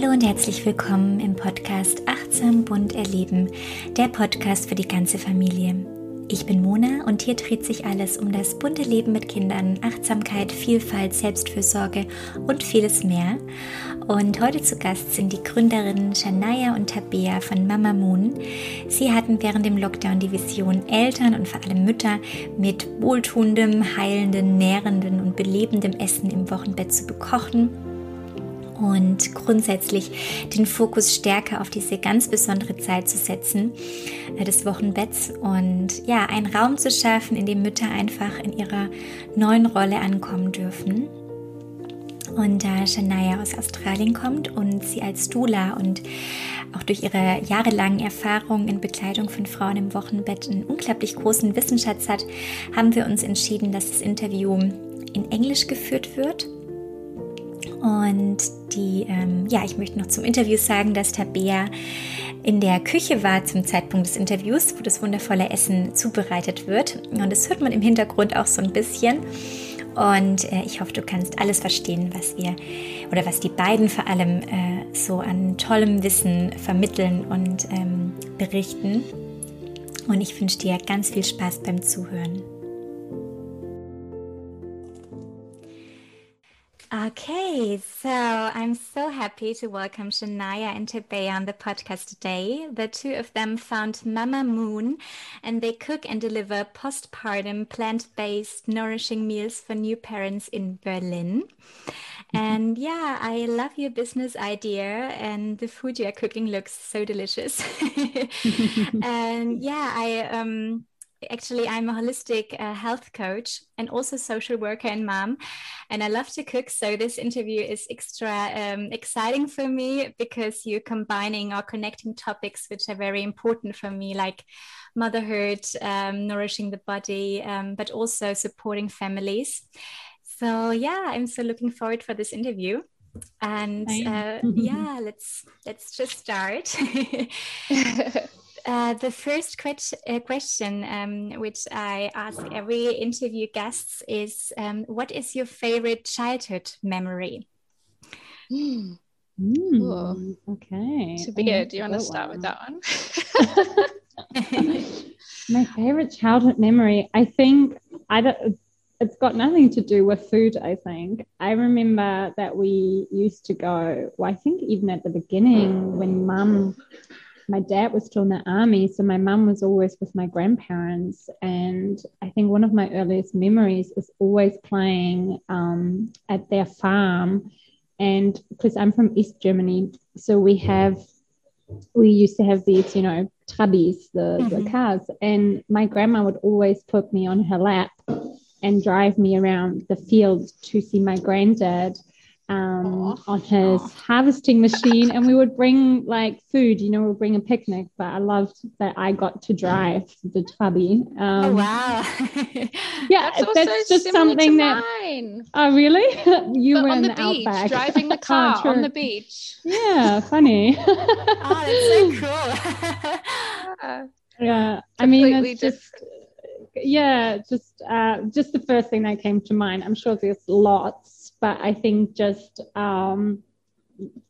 Hallo und herzlich willkommen im Podcast Achtsam Bunt Erleben, der Podcast für die ganze Familie. Ich bin Mona und hier dreht sich alles um das bunte Leben mit Kindern, Achtsamkeit, Vielfalt, Selbstfürsorge und vieles mehr. Und heute zu Gast sind die Gründerinnen Shania und Tabea von Mama Moon. Sie hatten während dem Lockdown die Vision, Eltern und vor allem Mütter mit wohltuendem, heilenden, nährenden und belebendem Essen im Wochenbett zu bekochen und grundsätzlich den Fokus stärker auf diese ganz besondere Zeit zu setzen, äh, des Wochenbetts und ja, einen Raum zu schaffen, in dem Mütter einfach in ihrer neuen Rolle ankommen dürfen. Und da Shania aus Australien kommt und sie als Dula und auch durch ihre jahrelangen Erfahrungen in Begleitung von Frauen im Wochenbett einen unglaublich großen Wissensschatz hat, haben wir uns entschieden, dass das Interview in Englisch geführt wird und die, ähm, ja, ich möchte noch zum Interview sagen, dass Tabea in der Küche war zum Zeitpunkt des Interviews, wo das wundervolle Essen zubereitet wird. Und das hört man im Hintergrund auch so ein bisschen. Und äh, ich hoffe, du kannst alles verstehen, was wir oder was die beiden vor allem äh, so an tollem Wissen vermitteln und ähm, berichten. Und ich wünsche dir ganz viel Spaß beim Zuhören. Okay, so I'm so happy to welcome Shanay and Tabea on the podcast today. The two of them found Mama Muun and they cook and deliver postpartum plant based nourishing meals for new parents in Berlin. Mm-hmm. And yeah, I love your business idea, and the food you are cooking looks so delicious. and yeah, I um, actually i'm a holistic uh, health coach and also social worker and mom and i love to cook so this interview is extra um, exciting for me because you're combining or connecting topics which are very important for me like motherhood um, nourishing the body um, but also supporting families. So yeah i'm so looking forward for this interview. And uh, yeah let's let's just start Uh, the first que- uh, question, um, which I ask every interview guests, is um, What is your favorite childhood memory? Mm. Mm, okay. Tabea, do you want to start one. with that one? My favorite childhood memory, I think, I don't. It's got nothing to do with food, I think. I remember that we used to go, well, I think even at the beginning when mum my dad was still in the army, so my mum was always with my grandparents. And I think one of my earliest memories is always playing um, at their farm. And because I'm from East Germany, so we have, we used to have these, you know, trabis, the, mm-hmm. the cars. And my grandma would always put me on her lap and drive me around the fields to see my granddad um, on his harvesting machine, and we would bring like food. You know, we'd bring a picnic. But I loved that I got to drive the tubby. Um, oh wow! yeah, that's, that's just something that. Mine. Oh really? you but were on the, the beach, outback. driving the car oh, on the beach. Yeah, funny. oh, that's so cool. yeah, I mean, it's just yeah, just uh, just the first thing that came to mind. I'm sure there's lots but I think just um,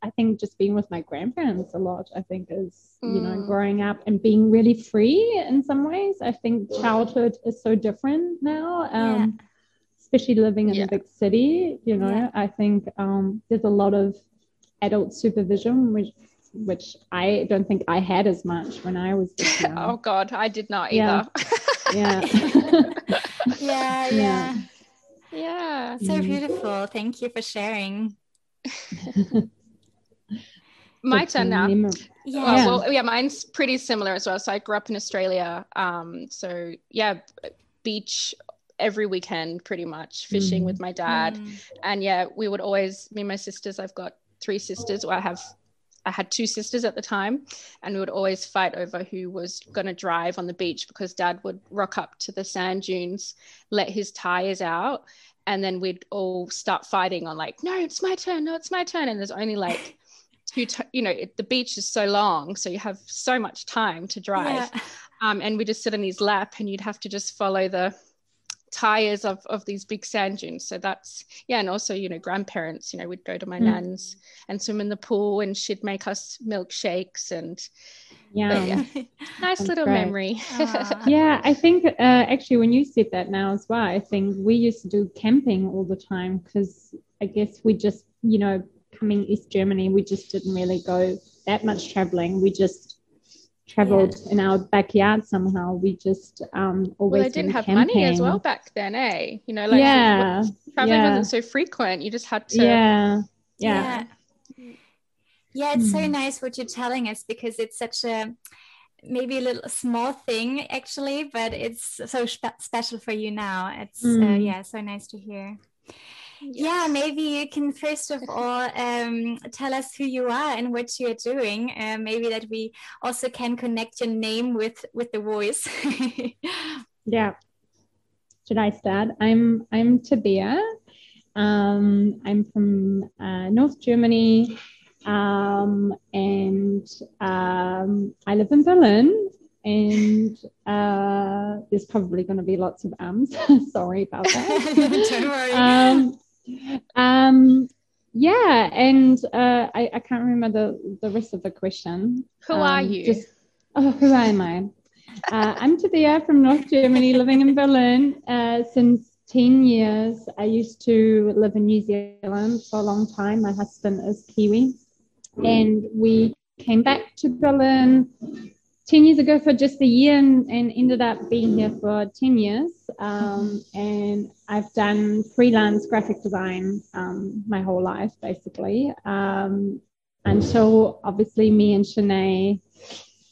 I think just being with my grandparents a lot, I think is, mm. you know, mm. growing up and being really free in some ways. I think childhood is so different now. Um, yeah. Especially living in yeah. a big city, you know, yeah. I think um, there's a lot of adult supervision, which which I don't think I had as much when I was. oh God, I did not either. Yeah. yeah. yeah. yeah. Yeah. So mm. beautiful. Thank you for sharing. My turn now. Yeah. well, yeah, mine's pretty similar as well. So I grew up in Australia. Um, so yeah, beach every weekend, pretty much fishing mm. with my dad, mm. and yeah, we would always me and my sisters. I've got three sisters. Well, I have I had two sisters at the time, and we would always fight over who was going to drive on the beach because dad would rock up to the sand dunes, let his tires out, and then we'd all start fighting on, like, no, it's my turn, no, it's my turn. And there's only like two, t- you know, it, the beach is so long, so you have so much time to drive. Yeah. Um, and we just sit in his lap, and you'd have to just follow the tires of of these big sand dunes. So that's yeah, and also you know grandparents. You know, we'd go to my mm. nan's and swim in the pool, and she'd make us milkshakes and. Yeah, yeah. nice that's little great. memory. yeah, I think uh, actually when you said that now as well, I think we used to do camping all the time because I guess we just you know coming East Germany, we just didn't really go that much traveling. We just traveled yeah. in our backyard somehow. We just um always. Well, I didn't have camping. money as well back then, eh? You know, like yeah, traveling yeah. wasn't so frequent. You just had to. Yeah, yeah, yeah. yeah it's mm. so hmm. nice what you're telling us because it's such a maybe a little small thing actually, but it's so spe- special for you now. It's mm. uh, hmm. yeah, so nice to hear. Yes. Yeah, maybe you can first of all um, tell us who you are and what you're doing. Uh, maybe that we also can connect your name with with the voice. yeah. Should I start? I'm I'm Tabea. Um, I'm from uh, North Germany, um, and um, I live in Berlin and uh, there's probably going to be lots of ums. Sorry about that. Don't worry. Um, yeah, and uh, I, I can't remember the, the rest of the question. Who um, are you? Just, oh, who am I? Uh, I'm Tabea from North Germany, living in Berlin uh, since 10 years. I used to live in New Zealand for a long time. My husband is Kiwi. And we came back to Berlin 10 years ago for just a year and, and ended up being here for 10 years. Um, and I've done freelance graphic design um, my whole life, basically, um, until obviously me and Shanay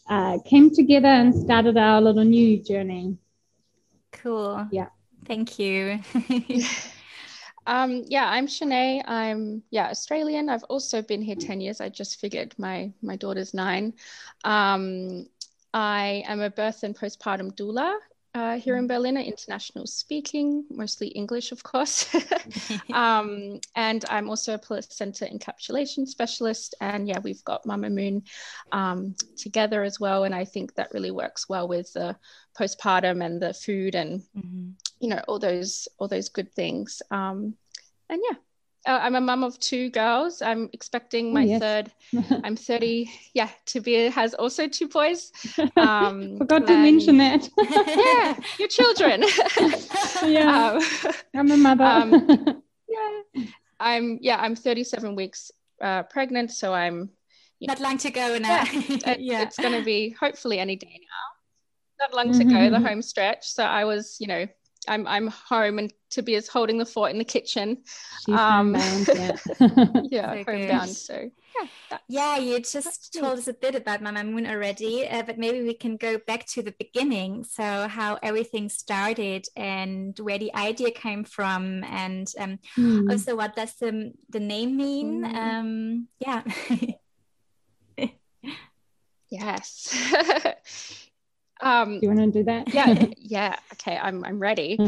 uh, came together and started our little new journey. Cool. Yeah. Thank you. Um, yeah, I'm Shanay. I'm yeah Australian. I've also been here ten years. I just figured my my daughter's nine. Um, I am a birth and postpartum doula uh, here in mm. Berlin, international speaking, mostly English, of course. um, and I'm also a placenta encapsulation specialist. And yeah, we've got Mama Muun um, together as well. And I think that really works well with the postpartum and the food and, mm-hmm. you know, all those, all those good things. Um, and yeah, uh, I'm a mum of two girls. I'm expecting my oh, yes. third. I'm 30. Yeah, Tabea has also two boys. Um, Forgot to mention that. yeah, your children. yeah, um, I'm a mother. Um, yeah, I'm. Yeah, I'm 37 weeks uh, pregnant, so I'm. Not long to go now. Yeah, it, yeah. it's going to be hopefully any day now. Not long to go, the mm-hmm. home stretch. So I was, you know, I'm I'm home and Tabea's holding the fort in the kitchen. She's um, homebound, yeah, yeah, so homebound. So yeah, yeah. You just told us a bit about Mama Muun already, uh, but maybe we can go back to the beginning. So how everything started and where the idea came from, and um, mm. also what does the the name mean? Mm. Um, yeah. yes. Um, you want to do that? yeah, yeah. Okay, I'm I'm ready.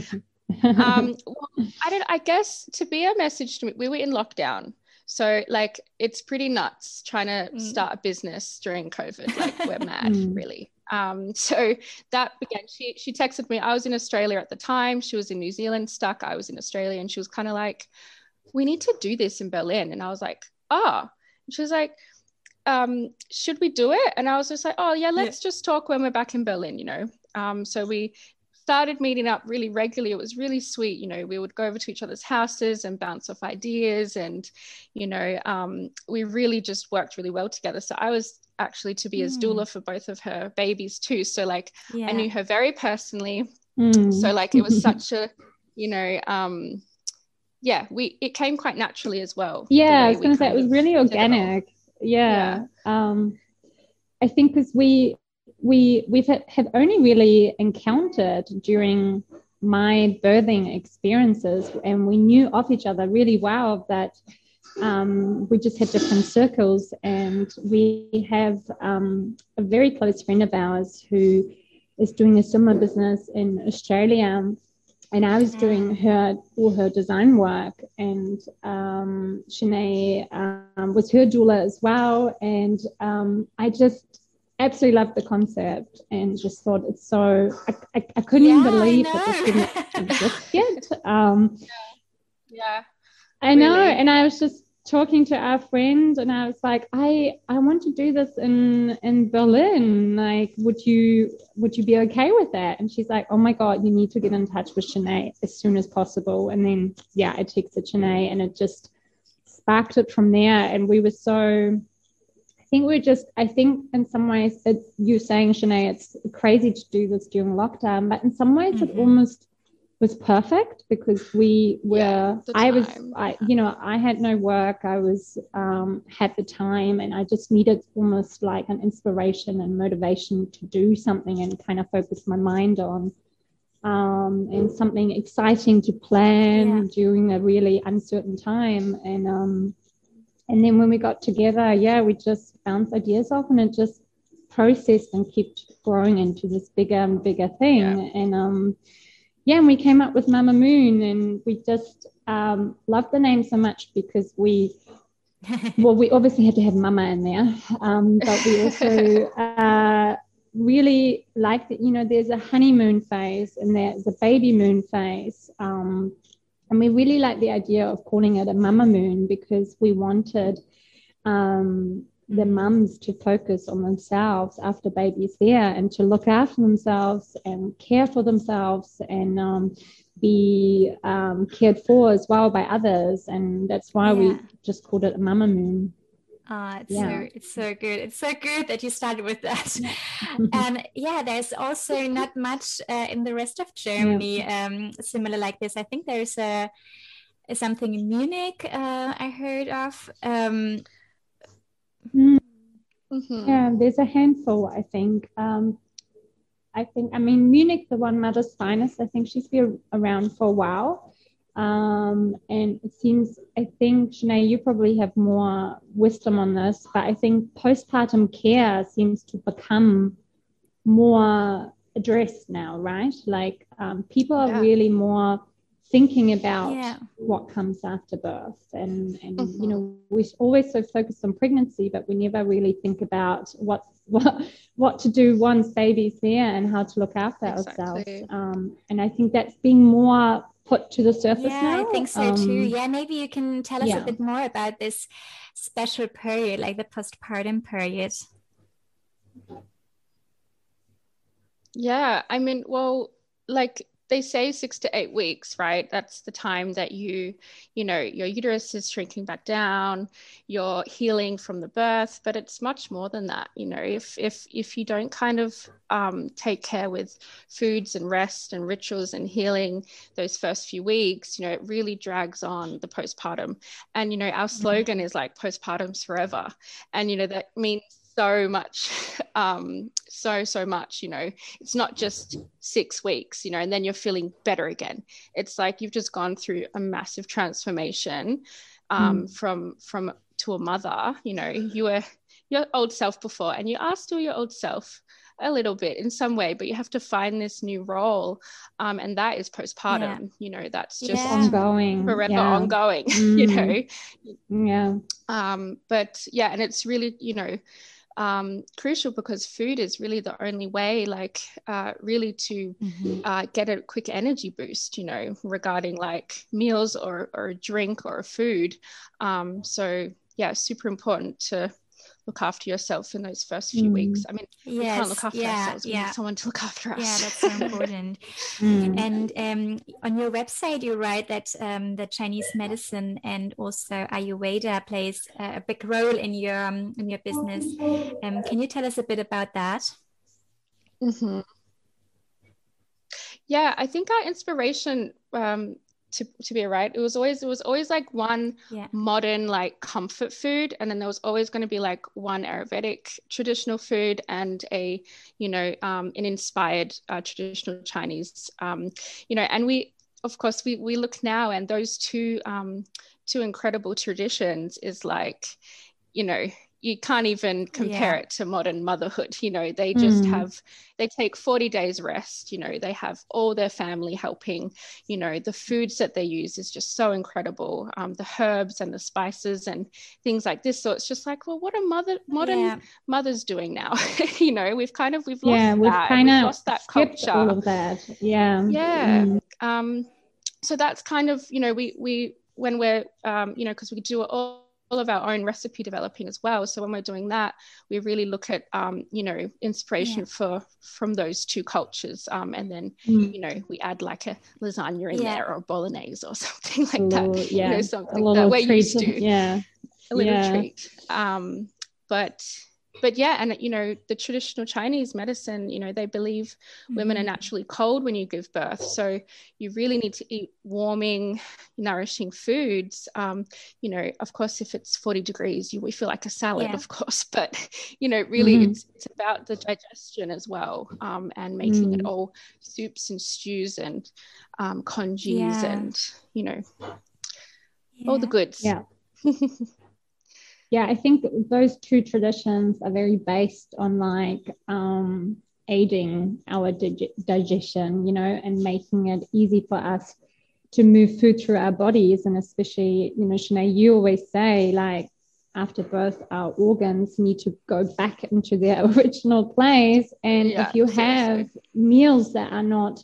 Um, well, I don't. I guess to be a message to me. We were in lockdown, so like it's pretty nuts trying to mm. start a business during COVID. Like we're mad, mm. really. Um, so that began. She she texted me. I was in Australia at the time. She was in New Zealand, stuck. I was in Australia, and she was kind of like, "We need to do this in Berlin." And I was like, "Ah." Oh. she was like, um, should we do it? And I was just like, oh yeah, let's yeah. just talk when we're back in Berlin, you know. Um, so we started meeting up really regularly. It was really sweet. You know, we would go over to each other's houses and bounce off ideas, and you know, um, we really just worked really well together. So I was actually to be mm. as doula for both of her babies too. So like, yeah. I knew her very personally. Mm. So like, it was such a, you know, um, yeah, we it came quite naturally as well. Yeah, I was going to say it was really organic yeah, yeah. Um, i think because we we we've have only really encountered during my birthing experiences and we knew of each other really well that um, we just had different circles and we have um, a very close friend of ours who is doing a similar business in australia and I was doing her all her design work, and um, Shanay um, was her jeweler as well. And um, I just absolutely loved the concept and just thought it's so I, I, I couldn't yeah, even believe that this didn't exist yet. Um, yeah. yeah. I know. And I was just talking to our friend and I was like, I I want to do this in in Berlin. Like, would you would you be okay with that? And she's like, Oh my God, you need to get in touch with Shanay as soon as possible. And then yeah, I texted Shanay and it just sparked it from there. And we were so I think we're just I think in some ways it's you saying, Shanay, it's crazy to do this during lockdown, but in some ways mm-hmm. it almost was perfect because we were yeah, i was i you know i had no work i was um, had the time and i just needed almost like an inspiration and motivation to do something and kind of focus my mind on um, and something exciting to plan yeah. during a really uncertain time and um, and then when we got together yeah we just bounced ideas off and it just processed and kept growing into this bigger and bigger thing yeah. and um yeah, and we came up with Mama Muun, and we just um, loved the name so much because we, well, we obviously had to have Mama in there, um, but we also uh, really liked that. You know, there's a honeymoon phase and there's a baby moon phase, um, and we really like the idea of calling it a Mama Moon because we wanted um, the mums to focus on themselves after baby's there and to look after themselves and care for themselves and um, be um, cared for as well by others. And that's why yeah. we just called it a mama moon. Uh, it's yeah. so it's so good. It's so good that you started with that. and yeah, there's also not much uh, in the rest of Germany yeah. um, similar like this. I think there's a, something in Munich uh, I heard of. Um, Mm-hmm. Yeah, there's a handful, I think. Um, I think, I mean, Munich, the one Mother's Finest, I think she's been around for a while. Um, and it seems, I think, Shanay, you probably have more wisdom on this, but I think postpartum care seems to become more addressed now, right? Like um, people are yeah. really more thinking about yeah. what comes after birth and and mm-hmm. you know we always so focused on pregnancy but we never really think about what what what to do once baby's there and how to look after exactly. ourselves um, and i think that's being more put to the surface yeah now. i think so um, too yeah maybe you can tell us yeah. a bit more about this special period like the postpartum period yeah i mean well like they say six to eight weeks, right? That's the time that you, you know, your uterus is shrinking back down, you're healing from the birth, but it's much more than that. You know, if if if you don't kind of um, take care with foods and rest and rituals and healing those first few weeks, you know, it really drags on the postpartum. And you know, our mm-hmm. slogan mm-hmm. is like postpartum's forever, and you know that means so much um, so so much you know it's not just six weeks you know and then you're feeling better again it's like you've just gone through a massive transformation um, mm. from from to a mother you know you were your old self before and you are still your old self a little bit in some way but you have to find this new role um, and that is postpartum yeah. you know that's just yeah. ongoing forever yeah. ongoing mm. you know yeah um, but yeah and it's really you know um, crucial because food is really the only way, like, uh, really to mm-hmm. uh, get a quick energy boost, you know, regarding like meals or, or drink or food. Um, so, yeah, super important to look after yourself in those first few mm. weeks. I mean, yes, we can't look after yeah, ourselves. We yeah. need someone to look after us. Yeah, that's so important. mm. And um, on your website, you write that um, the Chinese medicine and also Ayurveda plays a big role in your um, in your business. Um, can you tell us a bit about that? Mm-hmm. Yeah, I think our inspiration um, to, to be right it was always it was always like one yeah. modern like comfort food and then there was always going to be like one ayurvedic traditional food and a you know um, an inspired uh, traditional chinese um, you know and we of course we we look now and those two um, two incredible traditions is like you know you can't even compare yeah. it to modern motherhood you know they just mm. have they take 40 days rest you know they have all their family helping you know the foods that they use is just so incredible um, the herbs and the spices and things like this so it's just like well what are mother modern yeah. mothers doing now you know we've kind of we've lost yeah we've that. kind of lost that culture all of that yeah yeah mm. um so that's kind of you know we we when we're um you know because we do it all of our own recipe developing as well. So when we're doing that, we really look at um, you know inspiration yeah. for from those two cultures, um, and then mm. you know we add like a lasagna in yeah. there or bolognese or something like little, that. Yeah, you know, something that we're used to. Yeah, a little yeah. treat. Um, but but yeah and you know the traditional chinese medicine you know they believe mm-hmm. women are mm-hmm. naturally cold when you give birth so you really need to eat warming nourishing foods um, you know of course if it's 40 degrees you we feel like a salad yeah. of course but you know really mm-hmm. it's, it's about the digestion as well um, and making mm. it all soups and stews and um, congees yeah. and you know yeah. all the goods yeah yeah, I think those two traditions are very based on like um, aiding our dig- digestion, you know, and making it easy for us to move food through our bodies. And especially, you know, Shanay, you always say like after birth, our organs need to go back into their original place. And yeah, if you have meals that are not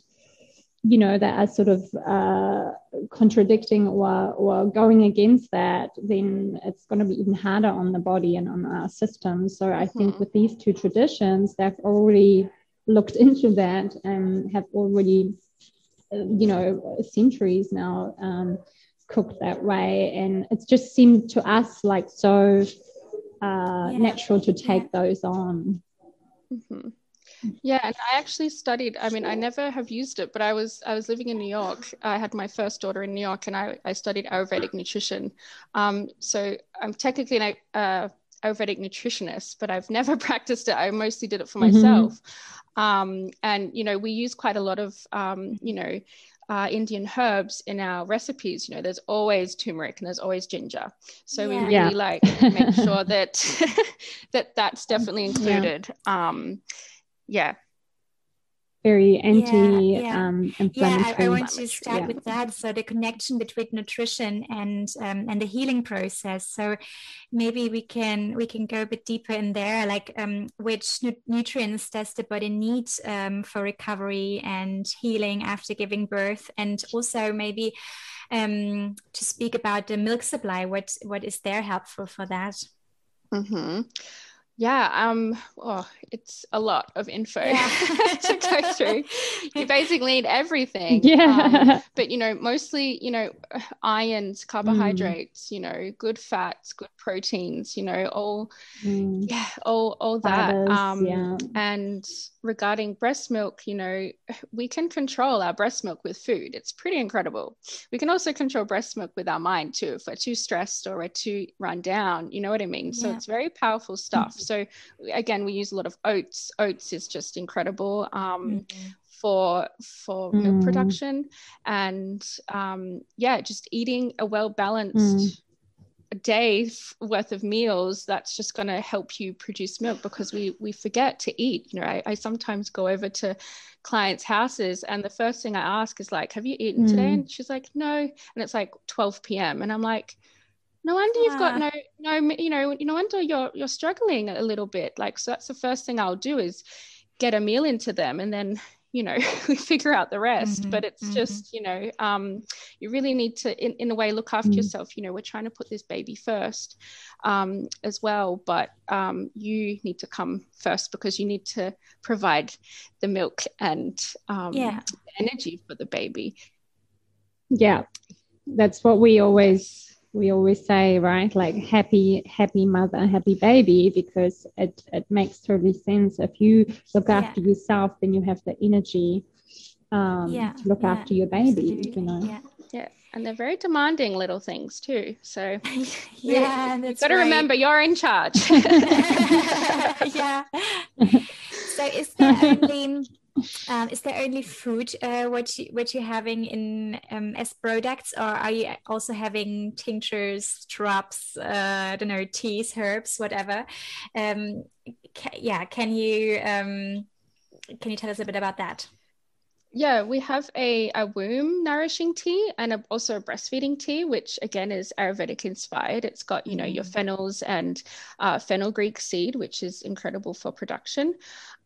you know that are sort of uh, contradicting or or going against that, then it's going to be even harder on the body and on our system. So I think mm-hmm. with these two traditions, they've already looked into that and have already, you know, centuries now um, cooked that way, and it's just seemed to us like so uh, yeah. natural to take those on. Mm-hmm. Yeah, and I actually studied. I mean, I never have used it, but I was I was living in New York. I had my first daughter in New York, and I, I studied Ayurvedic nutrition. Um, so I'm technically an uh, Ayurvedic nutritionist, but I've never practiced it. I mostly did it for mm-hmm. myself. Mm-hmm. Um, and you know, we use quite a lot of um, you know uh, Indian herbs in our recipes, you know, there's always turmeric and there's always ginger. So yeah. we really yeah. like make sure that that that's definitely included. Yeah. Um, yeah very anti yeah, yeah. Um, inflammatory. Yeah, I, I, want to start yeah. with that. So the connection between nutrition and um, and the healing process. So maybe we can we can go a bit deeper in there, like um, which nu- nutrients does the body need um, for recovery and healing after giving birth, and also maybe um, to speak about the milk supply. What what is there helpful for that? Mm-hmm. Yeah, um, oh, it's a lot of info yeah. to go through. You basically need everything. Yeah. Um, but you know, mostly, you know, ions, carbohydrates, mm. you know, good fats, good proteins, you know, all mm. yeah, all all that. Fibers, um yeah. and regarding breast milk, you know, we can control our breast milk with food. It's pretty incredible. We can also control breast milk with our mind too. If we're too stressed or we're too run down, you know what I mean? So yeah. it's very powerful stuff. Mm-hmm. So again, we use a lot of oats. Oats is just incredible. Um, mm-hmm for for mm. milk production and um, yeah just eating a well balanced mm a day worth of meals that's just going to help you produce milk because we we forget to eat you know I, I, sometimes go over to clients houses and the first thing i ask is like have you eaten mm. today and she's like no and it's like 12 p.m and i'm like no wonder you've got no no you know no wonder you're you're struggling a little bit. Like so that's the first thing i'll do is get a meal into them and then you know we figure out the rest. Mm-hmm, but it's mm-hmm. just you know um, you really need to in, in a way look after mm-hmm. yourself. You know we're trying to put this baby first um, as well but um, you need to come first because you need to provide the milk and um, yeah. energy for the baby. Yeah. That's what we always we always say, right? Like happy, happy mother, happy baby, because it, it makes totally sense. If you look after yeah. yourself, then you have the energy um, yeah. to look yeah. after your baby, Absolutely. you know? Yeah. yeah. And they're very demanding little things too. So yeah, you've got to right. remember you're in charge. yeah. So is there only um, is there only food uh, what you what you're having in um, as products, or are you also having tinctures, drops, uh, I don't know, teas, herbs, whatever? Um, ca yeah, can you um, can you tell us a bit about that? Yeah, we have a, a womb nourishing tea and a, also a breastfeeding tea, which again is Ayurvedic inspired. It's got, you know, your mm. fennels and uh, fenugreek seed, which is incredible for production.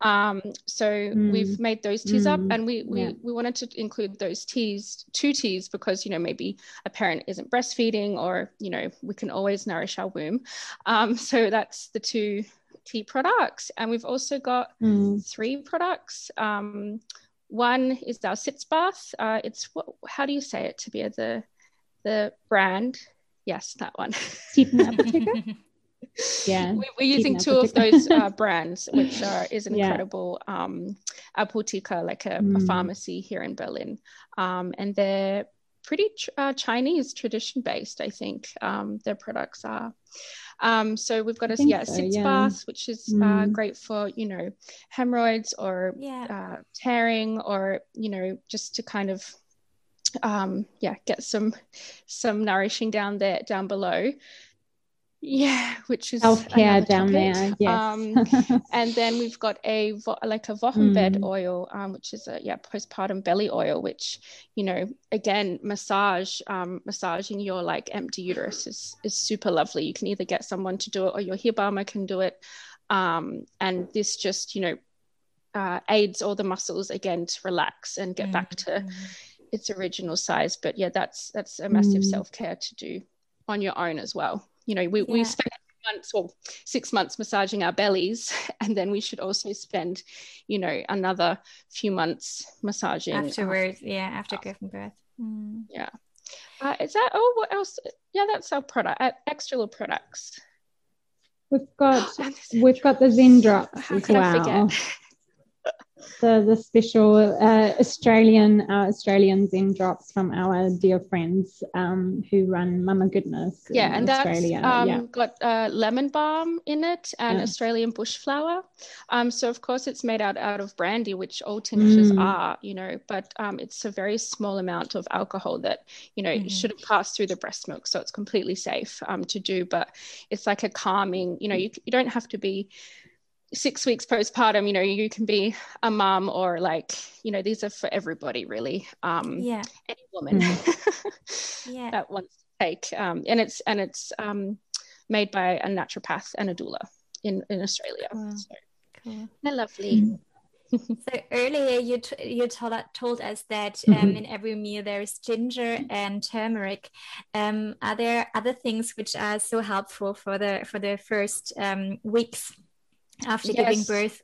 Um, so mm. we've made those teas mm. up and we, we, yeah. we wanted to include those teas, two teas, because, you know, maybe a parent isn't breastfeeding or, you know, we can always nourish our womb. Um, so that's the two tea products. And we've also got mm. three products. Um, one is our sitz bath. Uh, it's what, how do you say it to be the the brand? Yes, that one. yeah, we, are using two of those uh, brands, which are is an yeah. incredible um, apotheca, like a, mm. a, pharmacy here in Berlin, um, and they're pretty uh, Chinese tradition based. I think um, their products are. Um, so we've got a yeah, so, sitz yeah. bath, which is uh, mm. uh, great for you know hemorrhoids or yeah. uh, tearing, or you know just to kind of um, yeah get some some nourishing down there down below. Yeah, which is self care down there. Yes. Um, and then we've got a like a Wochenbett mm. oil, um, which is a yeah postpartum belly oil, which you know again massage um, massaging your like empty uterus is is super lovely. You can either get someone to do it or your Hebamme can do it, um, and this just you know uh, aids all the muscles again to relax and get mm. back to mm. its original size. But yeah, that's that's a massive mm. self care to do on your own as well you know we, yeah. we spend months or six months massaging our bellies and then we should also spend you know another few months massaging afterwards yeah after giving birth. Mm. yeah. Uh, is that oh what else? Yeah that's our product uh, extra little products. We've got we've got the zen drops How as well the the special uh, Australian uh, Australian Zen drops from our dear friends um, who run Mama Goodness. Yeah, and Australia. that's um, yeah. got uh, lemon balm in it and yeah. Australian bush flower. Um, so of course it's made out out of brandy, which all tinctures mm. are, you know, but um, it's a very small amount of alcohol that you know mm. shouldn't pass through the breast milk, so it's completely safe um, to do. But it's like a calming, you know, you, you don't have to be six weeks postpartum you know you can be a mom or like you know these are for everybody really um yeah any woman mm-hmm. yeah that wants to take um and it's and it's um made by a naturopath and a doula in in australia cool. so cool. they're lovely mm-hmm. so earlier you t- you told, told us that um, mm-hmm. in every meal there is ginger and turmeric. Um, are there other things which are so helpful for the for the first um, weeks after yes. giving birth.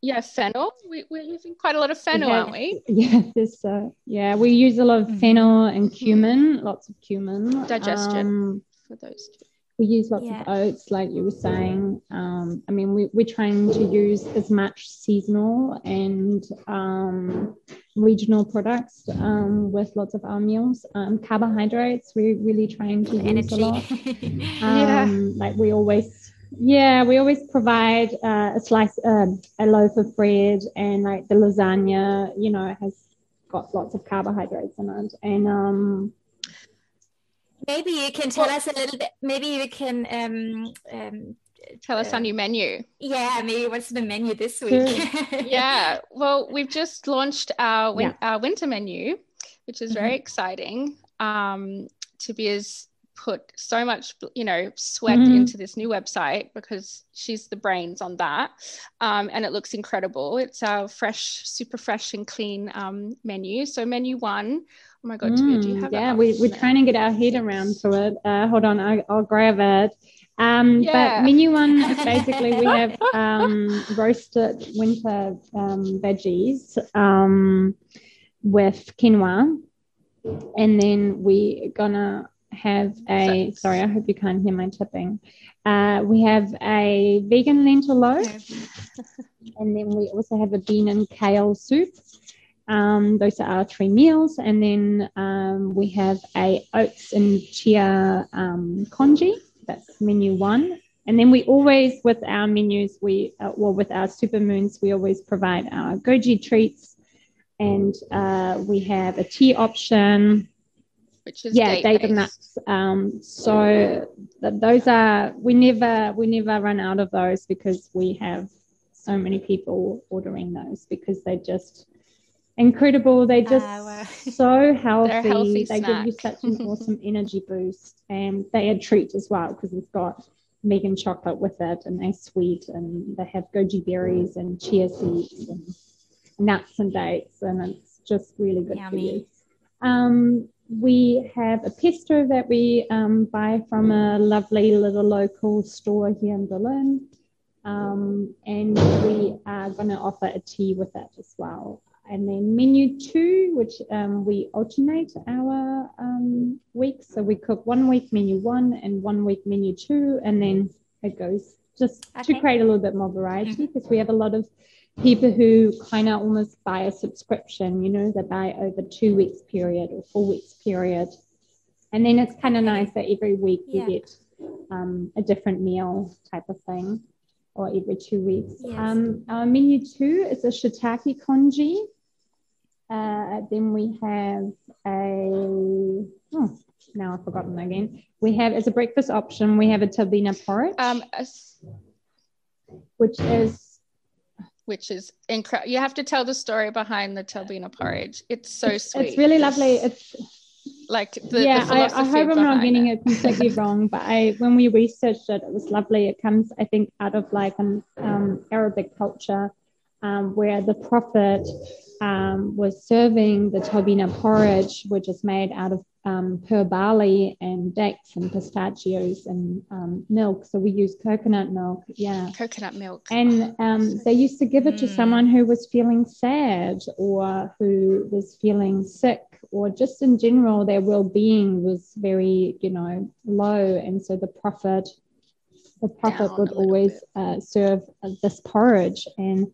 Yeah, fennel. We, we're using quite a lot of fennel, yeah, aren't we? Yeah, this, uh, yeah, we use a lot of mm-hmm. fennel and cumin, lots of cumin. Digestion um, for those two. We use lots yeah. of oats, like you were saying. Um, I mean, we, we're trying to use as much seasonal and um, regional products um, with lots of our meals. Um, carbohydrates, we're really trying to use energy. a lot. yeah. Um, like we always yeah, we always provide uh, a slice, uh, a loaf of bread, and like the lasagna, you know, has got lots of carbohydrates in it. And um, maybe you can tell well, us a little bit. Maybe you can um, um, tell us uh, on your menu. Yeah, maybe what's the menu this week? yeah, well, we've just launched our win- yeah. our winter menu, which is very mm-hmm. exciting. Um, Tabea's put so much you know sweat mm-hmm. into this new website because she's the brains on that. Um, and it looks incredible. It's our fresh super fresh and clean um, menu. So menu one oh my god mm, do you have yeah we, we're trying to get our head around to it. Uh, hold on I, will grab it. Um, yeah. but menu one basically we have um, roasted winter um, veggies um, with quinoa. And then we're gonna have a sorry, I hope you can't hear my tipping. Uh, we have a vegan lentil loaf, and then we also have a bean and kale soup. Um, those are our three meals, and then um, we have a oats and chia um, congee. That's menu one. and then we always, with our menus, we, uh, well, with our super moons, we always provide our goji treats and uh, we have a tea option. Which is yeah, date nuts. Um, so th- those are we never we never run out of those because we have so many people ordering those because they're just incredible. They're just uh, so healthy. healthy they snack. give you such an awesome energy boost, and they are treat as well because it's got vegan chocolate with it, and they're sweet, and they have goji berries and chia seeds and nuts and dates, and it's just really good Yummy. for you. Um, we have a pesto that we um, buy from a lovely little local store here in Berlin. Um, and we are going to offer a tea with that as well. And then menu two, which um, we alternate our um, weeks. So we cook one week menu one and one week menu two, and then it goes just okay. to create a little bit more variety because we have a lot of people who kind of almost buy a subscription, you know, they buy over two weeks period or four weeks period. And then it's kind of nice that every week yeah. you get um, a different meal type of thing or every two weeks. Yes. Um, our menu two is a shiitake congee. Uh, then we have a, oh, now I've forgotten again. We have, as a breakfast option, we have a tabina porridge, um, which is which is incredible. You have to tell the story behind the tabina porridge. It's so sweet. It's really lovely. It's like the, yeah. the I, I, hope I'm not getting it, it completely wrong, but I when we researched it, it was lovely. It comes, I think, out of like an um, Arabic culture um, where the prophet um, was serving the tabina porridge, which is made out of um, pearl barley and dates and pistachios and um, milk. So we use coconut milk. Yeah. Coconut milk. And um, they used to give it to mm. someone who was feeling sad or who was feeling sick or just in general, their well being was very, you know, low. And so the prophet, the prophet would always uh, serve this porridge. And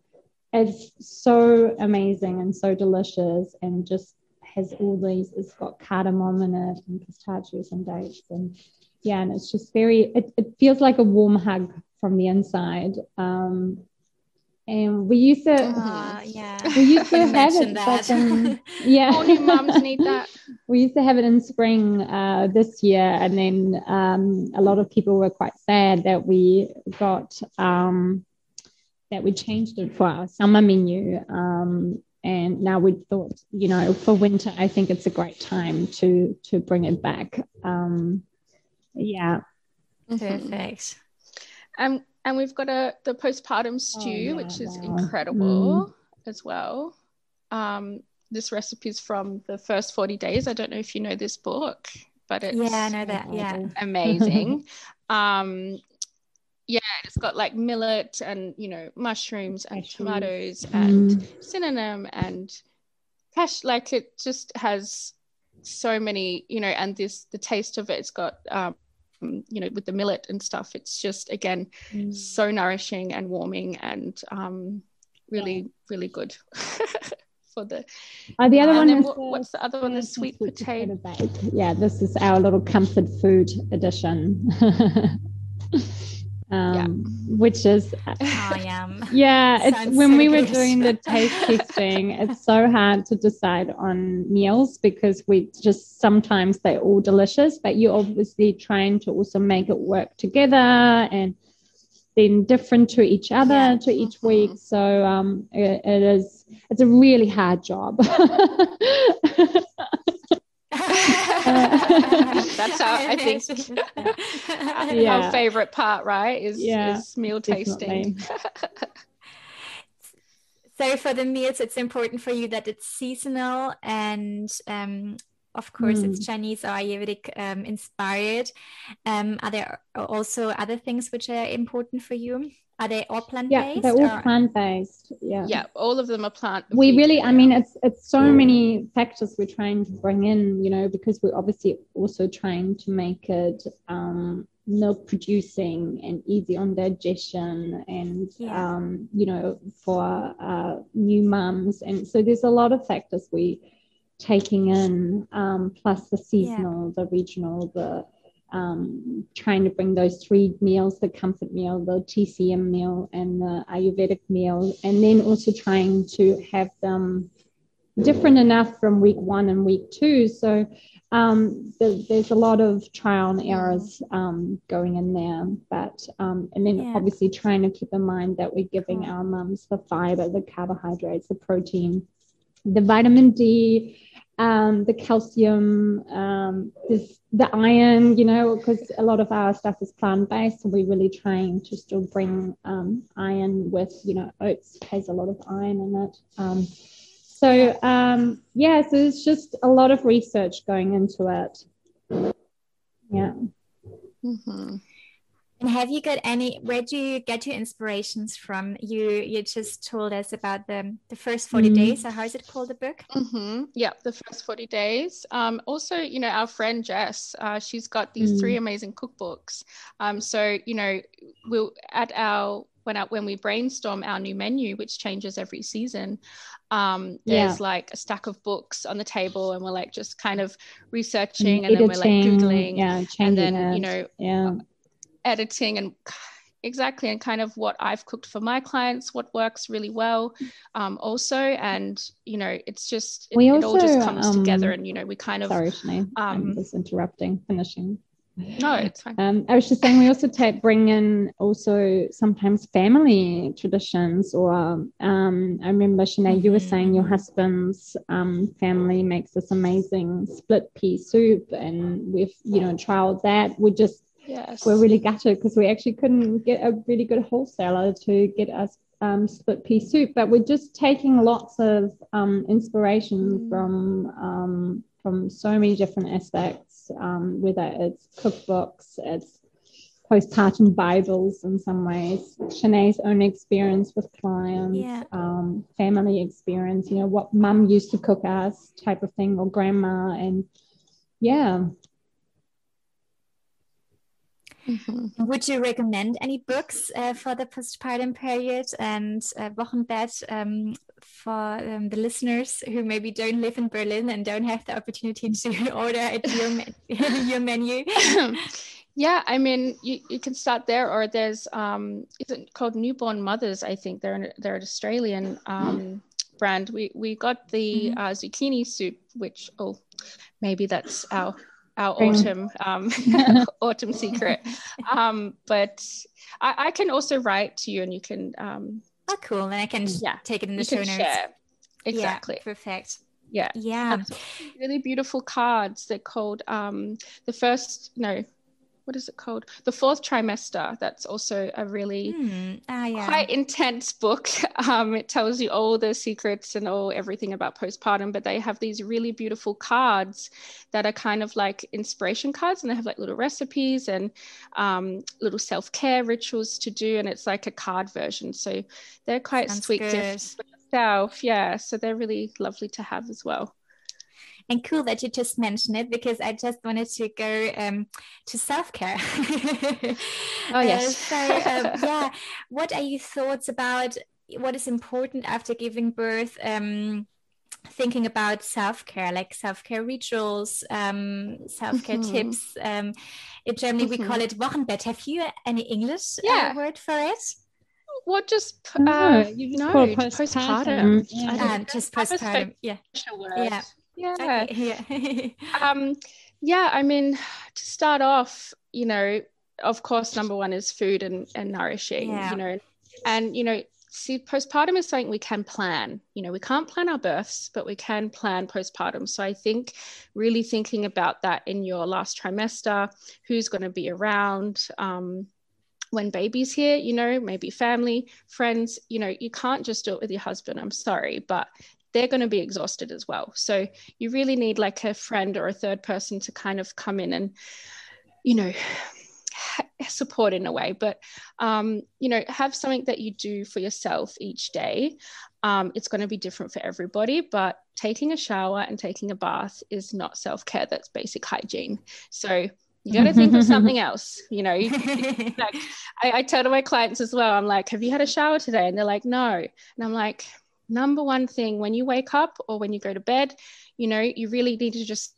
it's so amazing and so delicious and just has all these, it's got cardamom in it and pistachios and dates. And yeah, and it's just very, it, it feels like a warm hug from the inside. Um, and we used to, uh, yeah, we used to have it. That. In, yeah, all new moms need that. we used to have it in spring uh, this year, and then um, a lot of people were quite sad that we got um, that we changed it for our summer menu. Um, and now we thought you know for winter i think it's a great time to to bring it back. Um yeah. Perfect. Um and we've got a the postpartum stew oh, yeah, which is wow. incredible mm. as well. Um this recipe is from the first 40 days. I don't know if you know this book but it's yeah i know that. Yeah. Amazing. Um yeah, it's got like millet and you know mushrooms and tomatoes mm. and cinnamon and cash. Like it just has so many, you know, and this the taste of it. It's got um, you know with the millet and stuff. It's just again mm. so nourishing and warming and um, really yeah. really good. for the uh, the other one is what, what's the other one the sweet, sweet potato, potato bake yeah this is our little comfort food edition um, yeah. which is I am. yeah it's when so we were doing the taste testing it's so hard to decide on meals because we just sometimes they're all delicious but you're obviously trying to also make it work together and then different to each other yeah. to each mm-hmm. week so um, it, it is it's a really hard job That's our, I think, yeah. our favorite part, right? Is, yeah, is meal tasting. so for the meals, it's important for you that it's seasonal and um, of course mm. it's. Chinese or Ayurvedic um, inspired. Um, are there also other things which are important for you? Are they all plant based? Yeah, they're all plant based. Yeah. Yeah, all of them are plant. We really, I mean, it's it's so mm. many factors we're trying to bring in, you know, because we're obviously also trying to make it um, milk producing and easy on digestion and yeah. um, you know for uh, new mums and so there's a lot of factors we taking in um, plus the seasonal yeah. the regional the um, trying to bring those three meals the comfort meal, the TCM meal, and the Ayurvedic meal, and then also trying to have them different enough from week one and week two. So um, there's a lot of trial and errors um, going in there, but um, and then yeah. obviously trying to keep in mind that we're giving our mums the fiber, the carbohydrates, the protein, the vitamin D, um, the calcium, um, this, the iron, you know, because a lot of our stuff is plant based. So we're really trying to still bring um, iron with, you know, oats has a lot of iron in it. Um, so, um, yeah, so it's just a lot of research going into it. Yeah. Mm-hmm. And have you got any? Where do you get your inspirations from? You you just told us about the the first 40 mm days. So how is it called? The book? Mm-hmm. Yeah, the first forty days. Um, also, you know, our friend Jess, uh, she's got these mm three amazing cookbooks. Um, so you know, we'll at our when I, when we brainstorm our new menu, which changes every season, um, there's yeah. like a stack of books on the table, and we're like just kind of researching, and, and then we're like googling, yeah, and then it. you know, yeah editing and exactly and kind of what I've cooked for my clients, what works really well, um, also, and you know, it's just it, we also, it all just comes um, together, and you know, we kind of sorry, Shanay, um, I'm just interrupting, finishing. No, it's fine. Um, I was just saying we also take bring in also sometimes family traditions, or um, I remember Shanay, you were saying your mm-hmm. husband's um, family makes this amazing split pea soup, and we've you know trialed that. We just Yes. We're really gutted because we actually couldn't get a really good wholesaler to get us um, split pea soup, but we're just taking lots of um, inspiration mm. from um, from so many different aspects, um, whether it's cookbooks, it's postpartum Bibles in some ways, Shanay's own experience with clients, yeah. um, family experience, you know, what mum used to cook us type of thing, or grandma. And yeah, Mm-hmm. Would you recommend any books uh, for the postpartum period and uh, Wochenbett um, for um, the listeners who maybe don't live in Berlin and don't have the opportunity to order at your, your menu? yeah, I mean, you, you can start there, or there's um, is it called Newborn Mothers? I think they're an, they're an Australian um, brand. We we got the mm-hmm. uh, zucchini soup, which oh, maybe that's our our autumn um, autumn secret. Um, but I, I, can also write to you, and you can. Um, oh, cool! And I can yeah, take it in the show notes. Share. Exactly. Yeah, perfect. Yeah. Yeah. Really beautiful cards. They're called um, the first. No, what is it called? The fourth trimester. That's also a really mm, uh, yeah. quite intense book. Um, it tells you all the secrets and all everything about postpartum, but they have these really beautiful cards that are kind of like inspiration cards, and they have like little recipes and um, little self care rituals to do, and it's like a card version. So they're quite Sounds sweet good. gifts for yourself. Yeah, so they're really lovely to have as well and cool that you just mentioned it because I just wanted to go um, to self care. oh yes. Uh, so um, yeah, what are your thoughts about what is important after giving birth? Um, thinking about self-care like self-care rituals um, self-care mm-hmm. tips um, in germany mm-hmm. we call it wochenbett have you any english uh, yeah. uh, word for it what just uh, you know postpartum, postpartum. Yeah. Um, just postpartum yeah yeah yeah. Yeah. Um yeah i mean to start off you know of course number one is food and, and nourishing yeah. you know. And you know see postpartum is something we can plan. You know we can't plan our births but we can plan postpartum. So i think really thinking about that in your last trimester who's going to be around um, when baby's here you know maybe family friends you know you can't just do it with your husband i'm sorry but they're going to be exhausted as well. So you really need like a friend or a third person to kind of come in and, you know, support in a way. But, um, you know, have something that you do for yourself each day. Um, it's going to be different for everybody, but taking a shower and taking a bath is not self care. That's basic hygiene. So you got to think of something else you know like I, I tell to my clients as well i'm like have you had a shower today and they're like no and i'm like number one thing when you wake up or when you go to bed, you know, you really need to just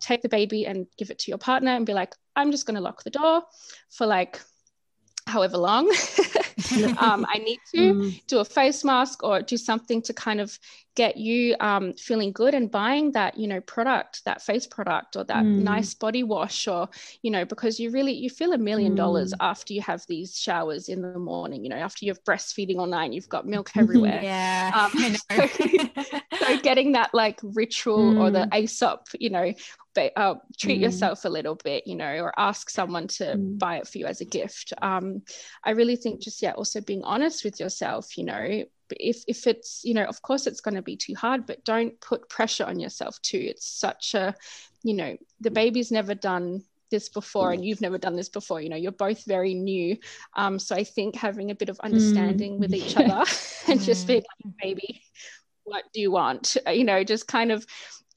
take the baby and give it to your partner and be like, I'm just going to lock the door for like however long um, I need to mm. do a face mask or do something to kind of get you um, feeling good and buying that you know product that face product or that mm. nice body wash or you know because you really you feel a million dollars mm. after you have these showers in the morning you know after you're breastfeeding all night you've got milk everywhere yeah um, so, so, getting that like ritual or the mm. aesop you know but, uh, treat mm. yourself a little bit you know or ask someone to mm. buy it for you as a gift um, i really think just yeah also being honest with yourself you know if if it's you know of course it's going to be too hard but don't put pressure on yourself too. It's such a you know the baby's never done this before and you've never done this before you know you're both very new. Um, so i think having a bit of understanding mm. with each other and just being like baby what do you want? You know just kind of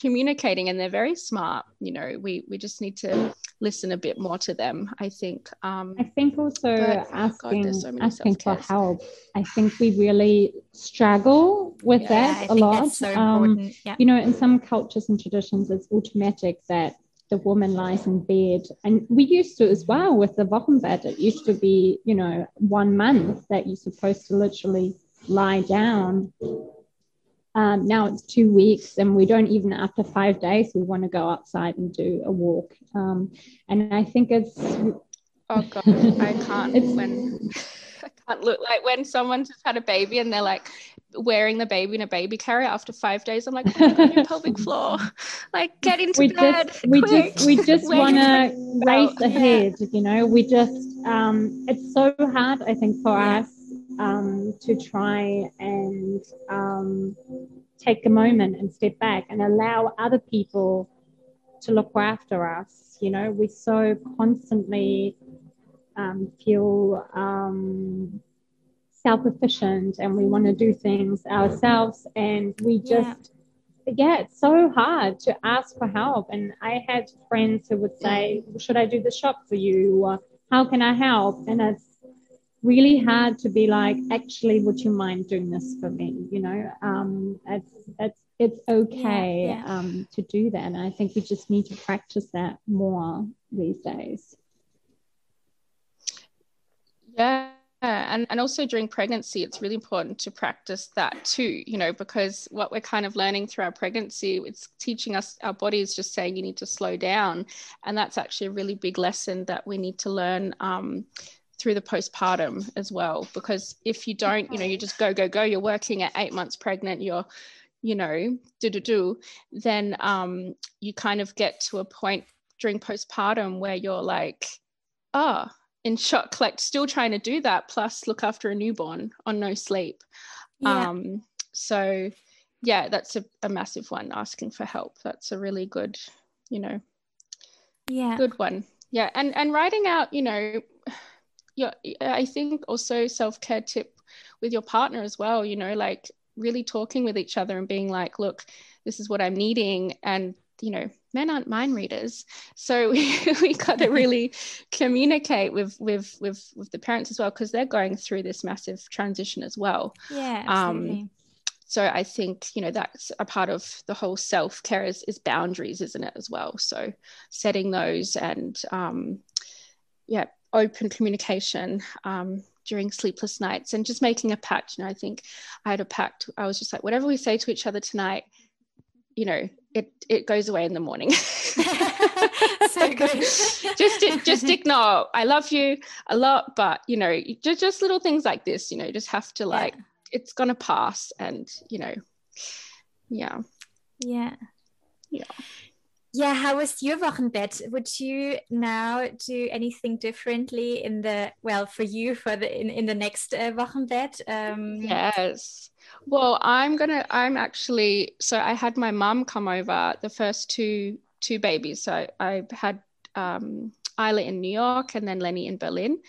communicating and they're very smart you know we we just need to listen a bit more to them i think um i think also but, asking oh God, so asking for help. I think we really struggle with yeah, that I a lot. so um, yeah. you know in some cultures and traditions it's automatic that the woman lies in bed. And we used to as well with the wochenbett it used to be you know one month that you're supposed to literally lie down um, now it's two weeks, and we don't even after five days we want to go outside and do a walk. Um, and I think it's oh god, I can't it's, when I can't look like when someone's just had a baby and they're like wearing the baby in a baby carrier after five days. I'm like, on your pelvic floor, like get into we bed. Just, we just we just want to race ahead. Yeah. You know, we just um, it's so hard. I think for yeah. us um, to try and um, take a moment and step back and allow other people to look after us. You know, we so constantly um, feel um, self efficient and we want to do things ourselves, and we just yeah. yeah. it's so hard to ask for help. And I had friends who would say, Should I do the shop for you? Or how can I help? And it's really hard to be like, actually, would you mind doing this for me? You know, um, it's it's it's okay yeah, yeah. Um, to do that, and I think we just need to practice that more these days. Yeah. And, and also during pregnancy, it's really important to practice that too, you know, because what we're kind of learning through our pregnancy, it's teaching us, our body is just saying you need to slow down. And that's actually a really big lesson that we need to learn um, through the postpartum as well because if you don't you know you just go go go you're working at eight months pregnant you're you know do do do then um you kind of get to a point during postpartum where you're like ah oh, in shock like still trying to do that plus look after a newborn on no sleep. Yeah. um so yeah that's a, a massive one asking for help. That's a really good you know yeah. good one. Yeah and and writing out you know yeah i think also self-care tip with your partner as well you know like really talking with each other and being like look this is what i'm needing and you know men aren't mind readers. So we, we got to really communicate with with with with the parents as well because they're going through this massive transition as well. Yeah absolutely. um so i think you know that's a part of the whole self-care is, is boundaries isn't it as well? So setting those and um yeah open communication um, during sleepless nights and just making a pact. You know, I think I had a pact. I was just like, whatever we say to each other tonight, you know, it it goes away in the morning. so good. just just ignore. I love you a lot, but you know, just just little things like this. You know, just have to like, yeah. it's gonna pass, and you know, yeah, yeah, yeah. Yeah, how was your Wochenbett? Would you now do anything differently in the well for you for the in, in the next uh, Wochenbett? Um, yes. Well, I'm gonna. I'm actually. So I had my mum come over the first two two babies. So I had um, Isla in New York and then Lenny in Berlin.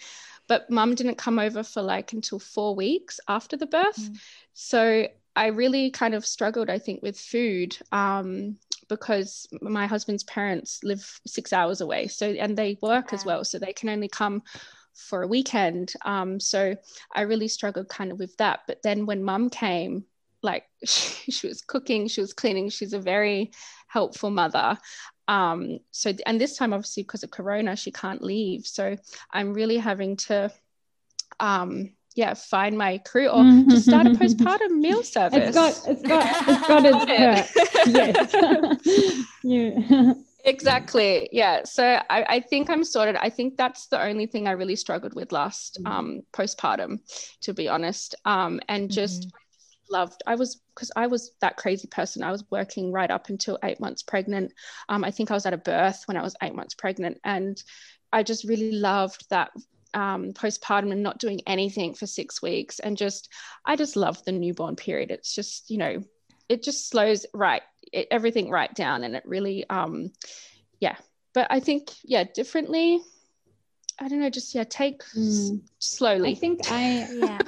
But mum didn't come over for like until four weeks after the birth. Mm. So I really kind of struggled, I think, with food. Um, because my husband's parents live six hours away so and they work as well so they can only come for a weekend um, so i really struggled kind of with that but then when mum came like she, she was cooking she was cleaning she's a very helpful mother Um, so, and this time, obviously, because of Corona, she can't leave. So I'm really having to, um, yeah, find my crew or mm-hmm. just start a postpartum meal service. It's got, it's got, it's got its perks. yes. yeah. Exactly. Yeah. So I, I, think I'm sorted. I think that's the only thing I really struggled with last mm-hmm. um, postpartum, to be honest. Um, and just mm-hmm. loved, I was, because I was that crazy person. I was working right up until eight months pregnant. Um, I think I was at a birth when I was eight months pregnant. And I just really loved that um, postpartum and not doing anything for six weeks. And just, I just love the newborn period. It's just, you know, it just slows right it, everything right down and it really um yeah but i think yeah differently i don't know just yeah take mm. slowly i think i yeah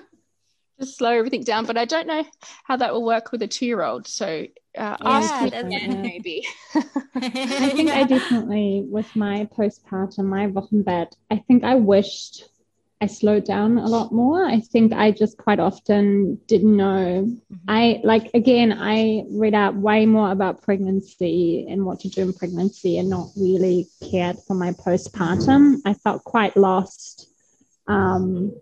just slow everything down but i don't know how that will work with a two-year-old so uh, ask again maybe i think i definitely with my postpartum my wochenbett i think i wished I slowed down a lot more. I think I just quite often didn't know. Mm-hmm. I like again, I read out way more about pregnancy and what to do in pregnancy and not really cared for my postpartum. I felt quite lost. Um,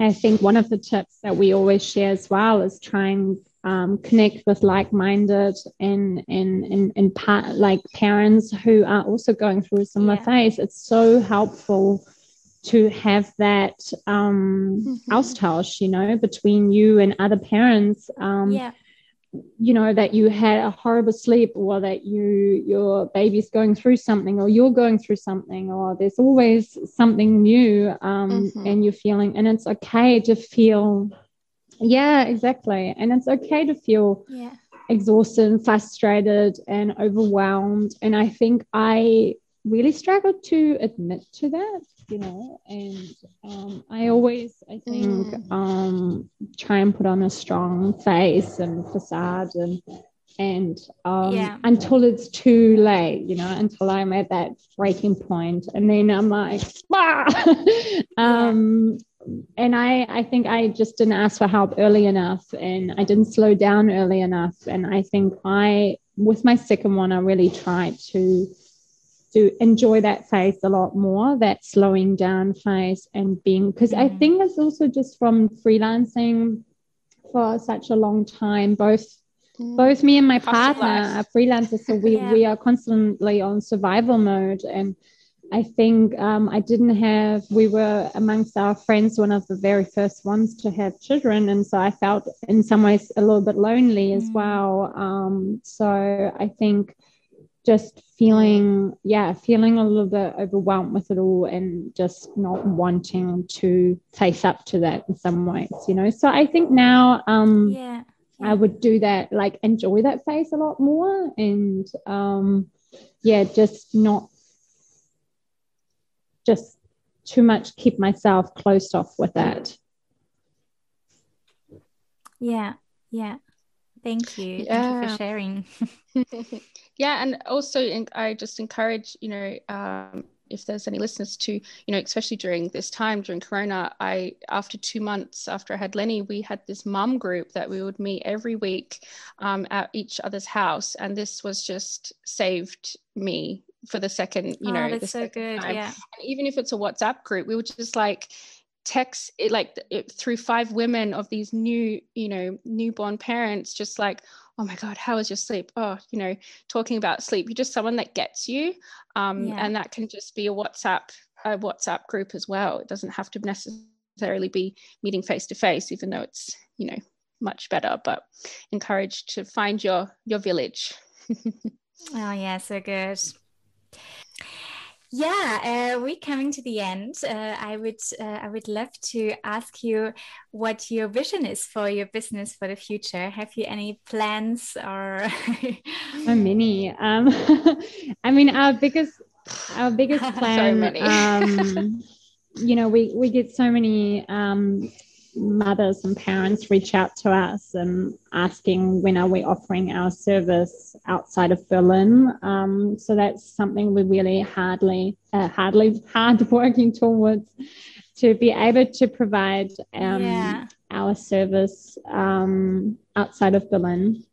I think one of the tips that we always share as well is trying um, connect with like-minded and and and, and part, like parents who are also going through a similar yeah. phase. It's so helpful to have that um, mm-hmm. austausch, you know, between you and other parents. Um, yeah. You know that you had a horrible sleep, or that you your baby's going through something, or you're going through something, or there's always something new, um, mm-hmm. and you're feeling, and it's okay to feel. Yeah, exactly, and it's okay to feel. Yeah exhausted and frustrated and overwhelmed. And I think I really struggled to admit to that you know and um, i always i think mm. um, try and put on a strong face and facade and and um, yeah. until it's too late you know until i'm at that breaking point and then i'm like ah! um and i i think i just didn't ask for help early enough and i didn't slow down early enough and i think i with my second one i really tried to to enjoy that phase a lot more, that slowing down phase and being, because mm. I think it's also just from freelancing for such a long time, both mm. both me and my partner are freelancers, so we, yeah. we are constantly on survival mode. And I think um, I didn't have, we were amongst our friends one of the very first ones to have children. And so I felt in some ways a little bit lonely mm. as well. Um, so I think just feeling yeah feeling a little bit overwhelmed with it all and just not wanting to face up to that in some ways you know? So i think now um yeah, yeah. i would do that like enjoy that phase a lot more and um yeah just not just too much keep myself closed off with that. Yeah yeah thank you yeah. thank you for sharing yeah and also i just encourage you know um, if there's any listeners to you know especially during this time during corona i after two months after i had lenny we had this mum group that we would meet every week um, at each other's house and this was just saved me for the second you oh, know that's so good time. yeah and even if it's a whatsapp group we would just like text it like it, through five women of these new you know newborn parents just like oh my god how was your sleep? Oh you know talking about sleep. You're just someone that gets you um, yeah. and that can just be a whatsapp a whatsapp group as well. It doesn't have to necessarily be meeting face to face even though it's you know much better but encouraged to find your your village. Oh yeah so good yeah, uh, we're coming to the end. Uh, I would uh, I would love to ask you what your vision is for your business for the future. Have you any plans or? so many. Um, I mean, our biggest our biggest plan. so um, you know, we we get so many um, mothers and parents reach out to us and asking when are we offering our service outside of Berlin. Um, so that's something we're really hardly, uh, hardly hard working towards to be able to provide um, yeah. our service um, outside of Berlin.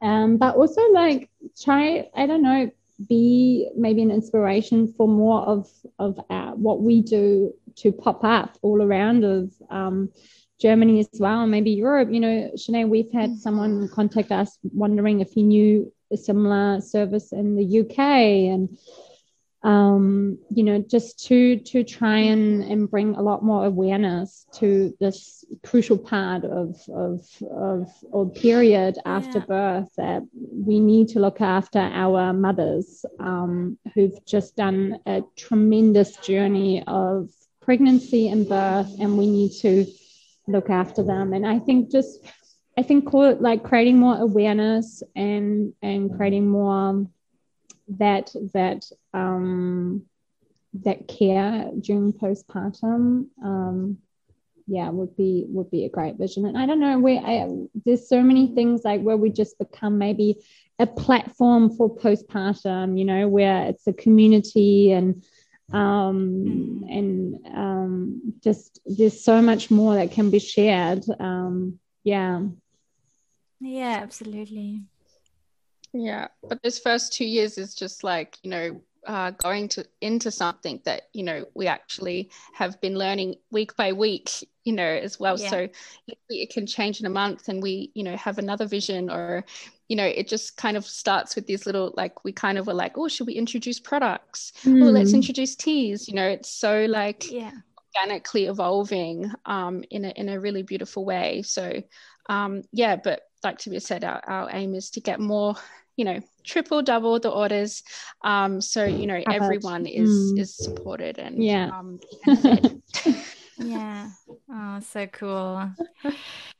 Um, but also like try, I don't know, be maybe an inspiration for more of of our, what we do to pop up all around of um, Germany as well, maybe Europe. You know, Shanay, we've had mm-hmm. someone contact us wondering if he knew a similar service in the UK, and um, you know, just to to try and, and bring a lot more awareness to this crucial part of of of or period after yeah. birth that we need to look after our mothers um, who've just done a tremendous journey of pregnancy and birth, and we need to look after them. And I think just I think like creating more awareness and and creating more that that um, that care during postpartum um, yeah would be would be a great vision and i don't know where I, there's so many things like where we just become maybe a platform for postpartum you know where it's a community and um and um just there's so much more that can be shared. Um yeah. Yeah absolutely. Yeah, but this first two years is just like, you know, uh, going to into something that you know we actually have been learning week by week you know as well. Yeah. so it can change in a month and we you know have another vision or you know it just kind of starts with these little like we kind of were like oh should we introduce products? Mm. oh let's hmm. introduce teas. You know it's so like yeah. organically evolving um in a in a really beautiful way. So um yeah but like to be said our, our aim is to get more you know triple double the orders. Um so you know everyone is mm. is supported and yeah. um, yeah. Oh so cool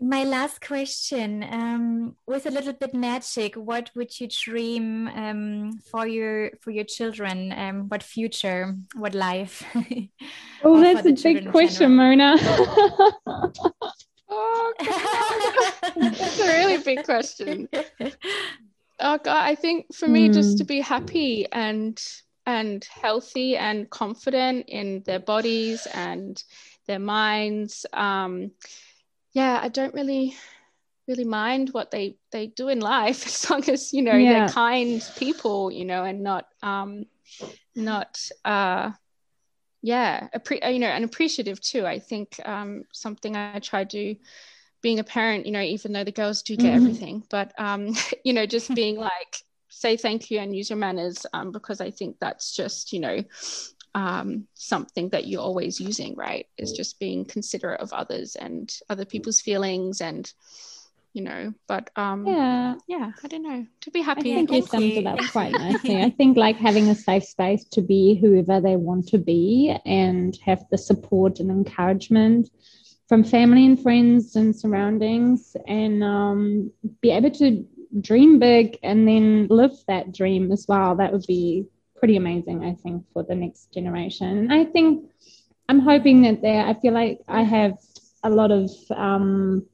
my last question um, with a little bit magic what would you dream um, for your for your children um, what future what life oh that's a big question mona oh that's a really big question oh God, I think for me, mm. just to hmm. be happy and and healthy and confident in their bodies and their minds. Um, yeah, I don't really really mind what they they do in life as long as you know yeah. they're kind people, you know, and not um, not uh, yeah, appre- you know, and appreciative too. I think um, something I try to being a parent, you know, even though the girls do get mm-hmm. everything, but um, you know, just being like, say thank you and use your manners, um, because I think that's just, you know, um, something that you're always using, right? Is just being considerate of others and other people's feelings and you know but um yeah. yeah i don't know. To be happy. I think you summed it up quite nicely. I think like having a safe space to be whoever they want to be and have the support and encouragement from family and friends and surroundings and um, be able to dream big and then live that dream as well. That would be pretty amazing, I think, for the next generation. I think I'm hoping that there, I feel like I have a lot of um,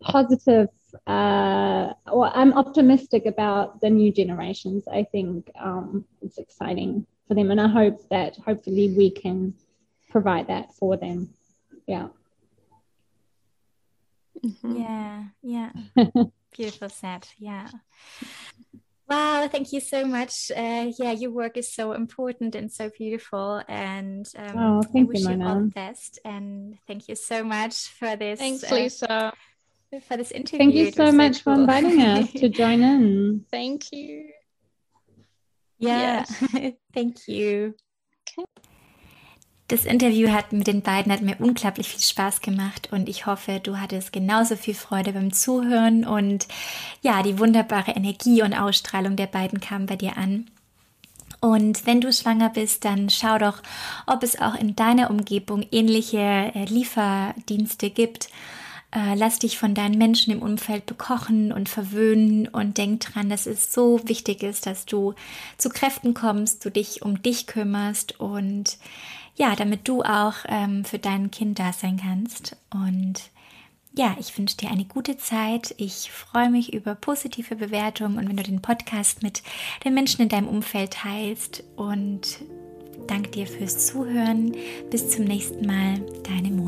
positive, uh, or I'm optimistic about the new generations. I think um, it's exciting for them. And I hope that hopefully we can provide that for them. Yeah. Mm-hmm. Yeah, yeah. Beautiful set. Yeah. Wow, thank you so much. Uh, yeah, your work is so important and so beautiful. And um, oh, I wish you, you all the best. And thank you so much for this. Thanks, uh, Lisa. For this interview. Thank you so much so cool. for inviting us to join in. Thank you. Yeah, yes. thank you. Okay. Das Interview hat mit den beiden hat mir unglaublich viel Spaß gemacht und ich hoffe, du hattest genauso viel Freude beim Zuhören und ja, die wunderbare Energie und Ausstrahlung der beiden kam bei dir an. Und wenn du schwanger bist, dann schau doch, ob es auch in deiner Umgebung ähnliche äh, Lieferdienste gibt. Äh, lass dich von deinen Menschen im Umfeld bekochen und verwöhnen und denk dran, dass es so wichtig ist, dass du zu Kräften kommst, du dich um dich kümmerst und ja, damit du auch ähm, für dein Kind da sein kannst. Und ja, ich wünsche dir eine gute Zeit. Ich freue mich über positive Bewertungen und wenn du den Podcast mit den Menschen in deinem Umfeld teilst. Und danke dir fürs Zuhören. Bis zum nächsten Mal, deine Mo.